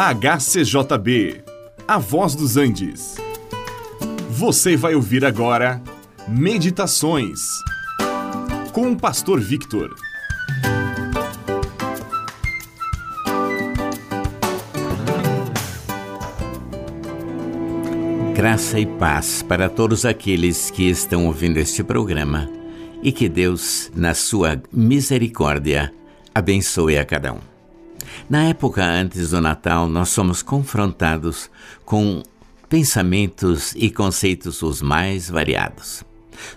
HCJB, A Voz dos Andes. Você vai ouvir agora Meditações com o Pastor Victor. Graça e paz para todos aqueles que estão ouvindo este programa e que Deus, na sua misericórdia, abençoe a cada um. Na época antes do Natal, nós somos confrontados com pensamentos e conceitos os mais variados.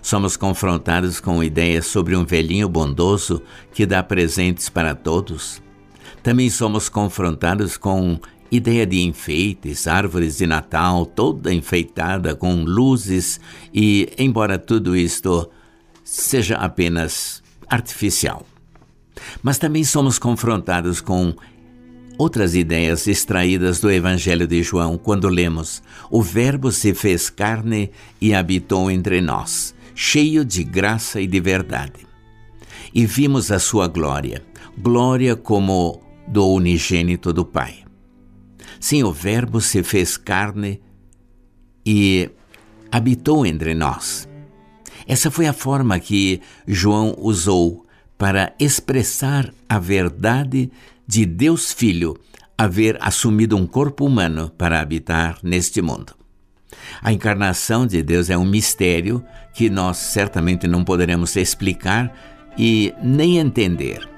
Somos confrontados com ideias sobre um velhinho bondoso que dá presentes para todos. Também somos confrontados com ideia de enfeites, árvores de Natal toda enfeitada com luzes e, embora tudo isto seja apenas artificial. Mas também somos confrontados com outras ideias extraídas do Evangelho de João quando lemos: O Verbo se fez carne e habitou entre nós, cheio de graça e de verdade. E vimos a sua glória, glória como do unigênito do Pai. Sim, o Verbo se fez carne e habitou entre nós. Essa foi a forma que João usou para expressar a verdade de Deus Filho haver assumido um corpo humano para habitar neste mundo. A encarnação de Deus é um mistério que nós certamente não poderemos explicar e nem entender.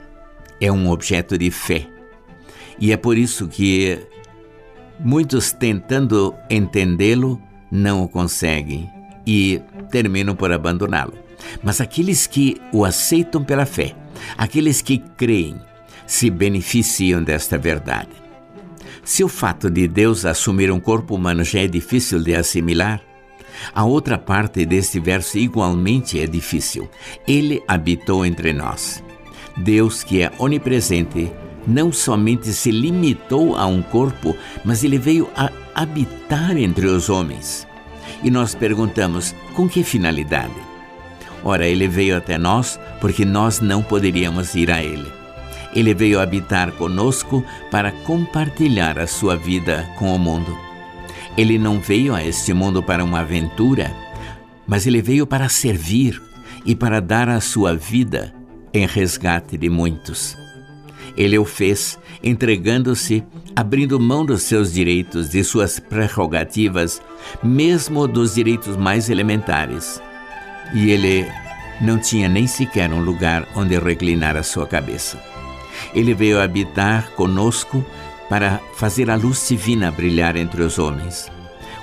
É um objeto de fé. E é por isso que muitos tentando entendê-lo não o conseguem e terminam por abandoná-lo. Mas aqueles que o aceitam pela fé, aqueles que creem, se beneficiam desta verdade. Se o fato de Deus assumir um corpo humano já é difícil de assimilar, a outra parte deste verso igualmente é difícil. Ele habitou entre nós. Deus, que é onipresente, não somente se limitou a um corpo, mas ele veio a habitar entre os homens. E nós perguntamos: com que finalidade? Ora, ele veio até nós porque nós não poderíamos ir a ele. Ele veio habitar conosco para compartilhar a sua vida com o mundo. Ele não veio a este mundo para uma aventura, mas ele veio para servir e para dar a sua vida em resgate de muitos. Ele o fez entregando-se, abrindo mão dos seus direitos, de suas prerrogativas, mesmo dos direitos mais elementares. E ele não tinha nem sequer um lugar onde reclinar a sua cabeça. Ele veio habitar conosco para fazer a luz divina brilhar entre os homens.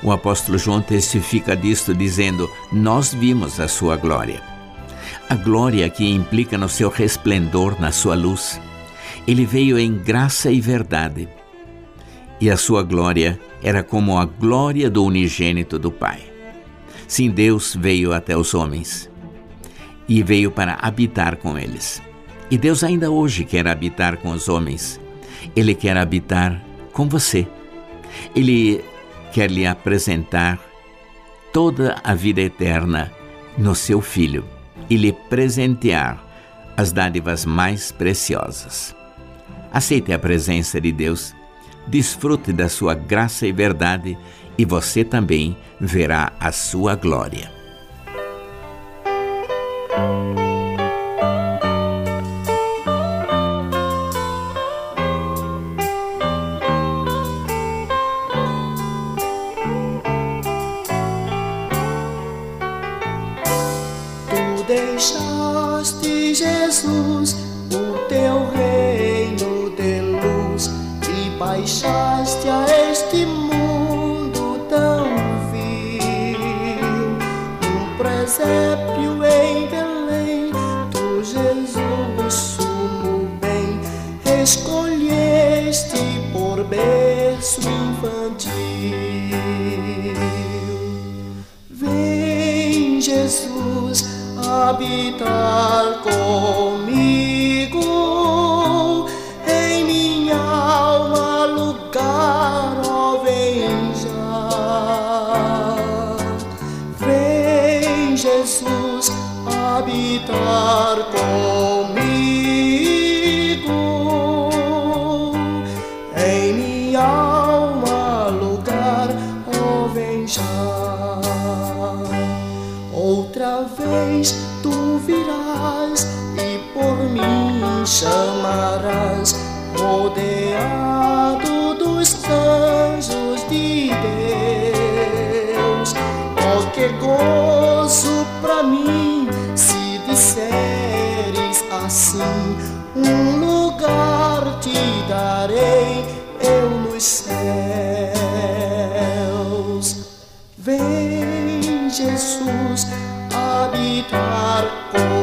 O apóstolo João testifica disto dizendo: Nós vimos a sua glória. A glória que implica no seu resplendor, na sua luz. Ele veio em graça e verdade. E a sua glória era como a glória do unigênito do Pai. Sim, Deus veio até os homens e veio para habitar com eles. E Deus ainda hoje quer habitar com os homens. Ele quer habitar com você. Ele quer lhe apresentar toda a vida eterna no seu Filho e lhe presentear as dádivas mais preciosas. Aceite a presença de Deus, desfrute da sua graça e verdade e você também verá a sua glória. Deixaste Jesus, o teu reino baixaste a este mundo tão vil, um presépio em Belém, tu Jesus sumo bem, escolheste por berço infantil. Vem Jesus habitar comigo tu virás e por mim chamarás, rodeado dos anjos de Deus. Oh, que habitar